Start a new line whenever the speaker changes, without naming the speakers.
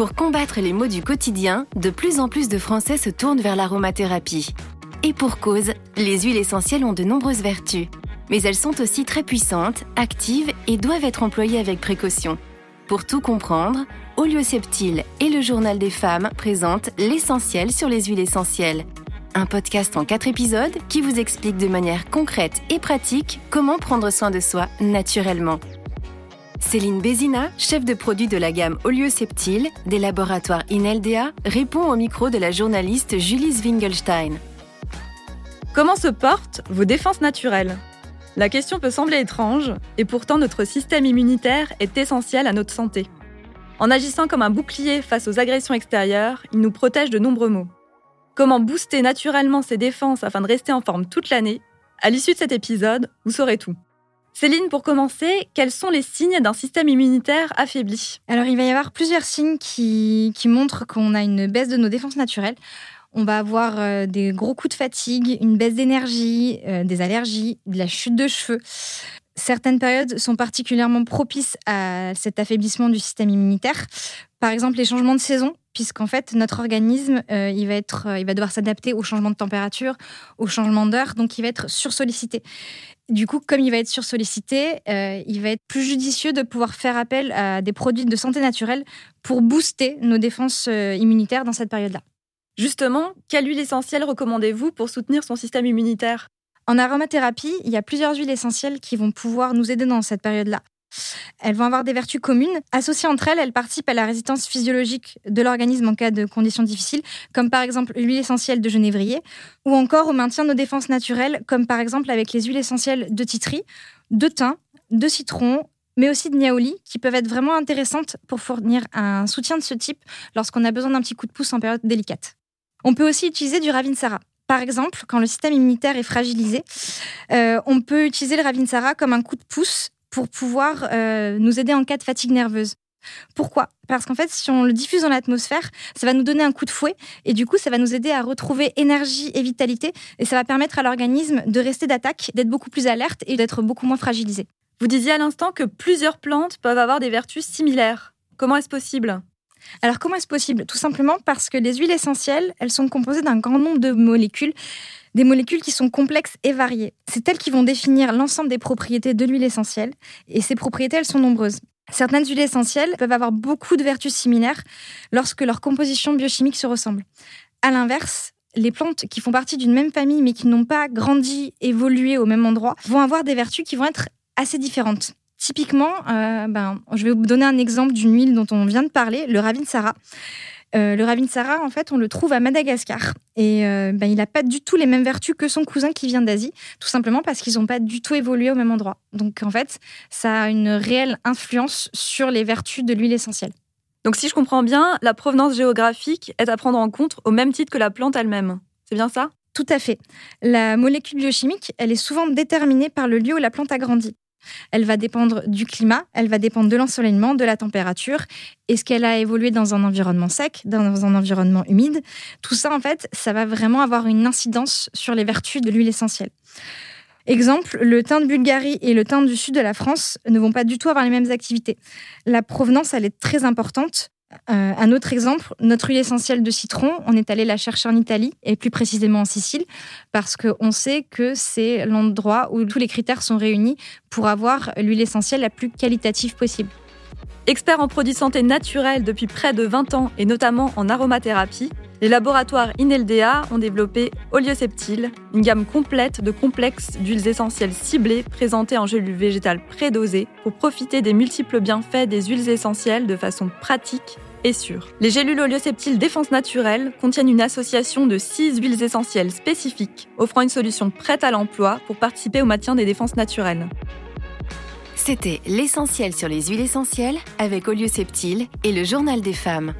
Pour combattre les maux du quotidien, de plus en plus de Français se tournent vers l'aromathérapie. Et pour cause, les huiles essentielles ont de nombreuses vertus. Mais elles sont aussi très puissantes, actives et doivent être employées avec précaution. Pour tout comprendre, Olio-Septile et le Journal des femmes présentent l'essentiel sur les huiles essentielles. Un podcast en quatre épisodes qui vous explique de manière concrète et pratique comment prendre soin de soi naturellement. Céline Bézina, chef de produit de la gamme Olio-Septile des laboratoires Ineldea, répond au micro de la journaliste Julie Zwingelstein.
Comment se portent vos défenses naturelles? La question peut sembler étrange, et pourtant notre système immunitaire est essentiel à notre santé. En agissant comme un bouclier face aux agressions extérieures, il nous protège de nombreux maux. Comment booster naturellement ses défenses afin de rester en forme toute l'année? À l'issue de cet épisode, vous saurez tout. Céline, pour commencer, quels sont les signes d'un système immunitaire affaibli?
Alors, il va y avoir plusieurs signes qui, montrent qu'on a une baisse de nos défenses naturelles. On va avoir euh, des gros coups de fatigue, une baisse d'énergie, euh, des allergies, de la chute de cheveux. Certaines périodes sont particulièrement propices à cet affaiblissement du système immunitaire. Par exemple, les changements de saison, puisqu'en fait, notre organisme, euh, il, va être, il va devoir s'adapter aux changements de température, aux changements d'heure, donc il va être sursollicité. Du coup, comme il va être sursollicité, euh, il va être plus judicieux de pouvoir faire appel à des produits de santé naturelle pour booster nos défenses euh, immunitaires dans cette période-là.
Justement, quelle huile essentielle recommandez-vous pour soutenir son système immunitaire?
En aromathérapie, il y a plusieurs huiles essentielles qui vont pouvoir nous aider dans cette période-là. Elles vont avoir des vertus communes. Associées entre elles, elles participent à la résistance physiologique de l'organisme en cas de conditions difficiles, comme par exemple l'huile essentielle de genévrier, ou encore au maintien de nos défenses naturelles, comme par exemple avec les huiles essentielles de titri, de thym, de citron, mais aussi de niaouli, qui peuvent être vraiment intéressantes pour fournir un soutien de ce type lorsqu'on a besoin d'un petit coup de pouce en période délicate. On peut aussi utiliser du ravinsara. Par exemple, quand le système immunitaire est fragilisé, euh, on peut utiliser le ravinsara comme un coup de pouce pour pouvoir euh, nous aider en cas de fatigue nerveuse. Pourquoi? Parce qu'en fait, si on le diffuse dans l'atmosphère, ça va nous donner un coup de fouet et du coup, ça va nous aider à retrouver énergie et vitalité et ça va permettre à l'organisme de rester d'attaque, d'être beaucoup plus alerte et d'être beaucoup moins fragilisé.
Vous disiez à l'instant que plusieurs plantes peuvent avoir des vertus similaires. Comment est-ce possible?
Alors comment est-ce possible? Tout simplement parce que les huiles essentielles, elles sont composées d'un grand nombre de molécules des molécules qui sont complexes et variées. C'est elles qui vont définir l'ensemble des propriétés de l'huile essentielle, et ces propriétés, elles sont nombreuses. Certaines huiles essentielles peuvent avoir beaucoup de vertus similaires lorsque leur composition biochimique se ressemble. À l'inverse, les plantes qui font partie d'une même famille mais qui n'ont pas grandi, évolué au même endroit, vont avoir des vertus qui vont être assez différentes. Typiquement, euh, ben, je vais vous donner un exemple d'une huile dont on vient de parler, le Ravinsara. Euh, le Ravinsara, en fait, on le trouve à Madagascar. Et euh, ben, il n'a pas du tout les mêmes vertus que son cousin qui vient d'Asie, tout simplement parce qu'ils n'ont pas du tout évolué au même endroit. Donc, en fait, ça a une réelle influence sur les vertus de l'huile essentielle.
Donc, si je comprends bien, la provenance géographique est à prendre en compte au même titre que la plante elle-même. C'est bien ça?
Tout à fait. La molécule biochimique, elle est souvent déterminée par le lieu où la plante a grandi. Elle va dépendre du climat, elle va dépendre de l'ensoleillement, de la température. Est-ce qu'elle a évolué dans un environnement sec, dans un environnement humide? Tout ça, en fait, ça va vraiment avoir une incidence sur les vertus de l'huile essentielle. Exemple, le thym de Bulgarie et le thym du sud de la France ne vont pas du tout avoir les mêmes activités. La provenance, elle est très importante. Euh, un autre exemple, notre huile essentielle de citron, on est allé la chercher en Italie et plus précisément en Sicile parce qu'on sait que c'est l'endroit où tous les critères sont réunis pour avoir l'huile essentielle la plus qualitative possible.
Expert en produits santé naturels depuis près de 20 ans et notamment en aromathérapie, les laboratoires Ineldea ont développé Olioceptile, une gamme complète de complexes d'huiles essentielles ciblées présentées en gélules végétales prédosées pour profiter des multiples bienfaits des huiles essentielles de façon pratique et sûre. Les gélules Olioceptile Défense Naturelle contiennent une association de 6 huiles essentielles spécifiques, offrant une solution prête à l'emploi pour participer au maintien des défenses naturelles.
C'était l'essentiel sur les huiles essentielles avec Olioceptile et le journal des femmes.